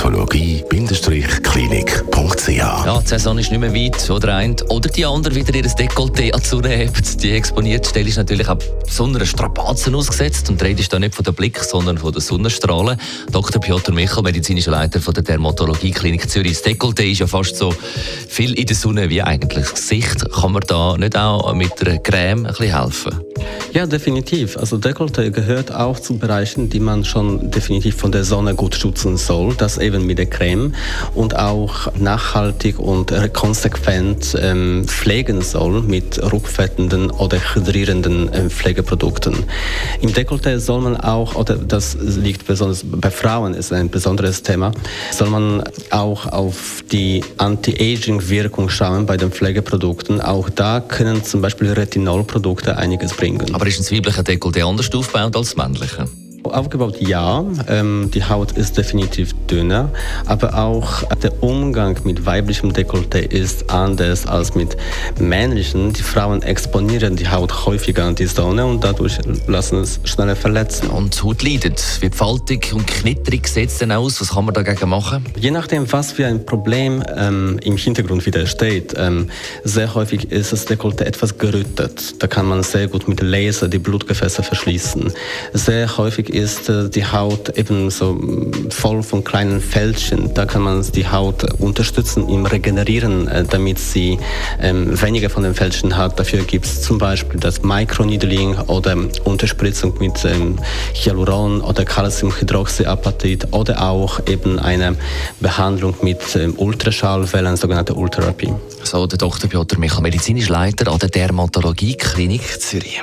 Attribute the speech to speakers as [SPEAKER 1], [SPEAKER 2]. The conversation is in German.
[SPEAKER 1] dermatologie-klinik.ch.
[SPEAKER 2] Ja, die Saison ist nicht mehr weit, oder ein oder die andere wieder ihr Dekolleté an die Sonne hebt. Die exponierte Stelle ist natürlich auch besonderen Strapazen ausgesetzt und redet da nicht von den Blick, sondern von den Sonnenstrahlen. Dr. Piotr Michel, medizinischer Leiter von der Dermatologie Klinik Zürich. Das Dekolleté ist ja fast so viel in der Sonne wie eigentlich das Gesicht. Kann man da nicht auch mit einer Creme ein bisschen helfen?
[SPEAKER 3] Ja, definitiv. Also Dekolleté gehört auch zu Bereichen, die man schon definitiv von der Sonne gut schützen soll. Das eben mit der Creme und auch nachhaltig und konsequent ähm, pflegen soll mit rückfettenden oder hydrierenden äh, Pflegeprodukten. Im Dekolleté soll man auch, oder das liegt besonders bei Frauen, ist ein besonderes Thema, soll man auch auf die Anti-Aging-Wirkung schauen bei den Pflegeprodukten. Auch da können zum Beispiel Retinolprodukte einiges bringen.
[SPEAKER 2] Aber ist ein weiblicher Dekolleté anders aufgebaut als das männliche?
[SPEAKER 3] Aufgebaut ja, ähm, die Haut ist definitiv dünner, aber auch der Umgang mit weiblichem Dekolleté ist anders als mit männlichen. Die Frauen exponieren die Haut häufiger an die Sonne und dadurch lassen es schneller verletzen.
[SPEAKER 2] Und die Haut leidet. Wie faltig und knitterig sieht es denn aus? Was kann man dagegen machen?
[SPEAKER 3] Je nachdem, was für ein Problem ähm, im Hintergrund wieder steht. Ähm, sehr häufig ist das Dekolleté etwas gerüttet. Da kann man sehr gut mit Laser die Blutgefäße verschließen. Sehr häufig ist äh, die Haut eben so mm, voll von kleinen Fältchen. Da kann man die Haut unterstützen im Regenerieren, äh, damit sie ähm, weniger von den Fältchen hat. Dafür gibt es zum Beispiel das Microneedling oder Unterspritzung mit ähm, Hyaluron oder Calciumhydroxyapatit oder auch eben eine Behandlung mit ähm, Ultraschallwellen, sogenannte Ultherapie.
[SPEAKER 2] So, der Dr. Piotr Michael, medizinisch Leiter an der Dermatologie Klinik Zürich.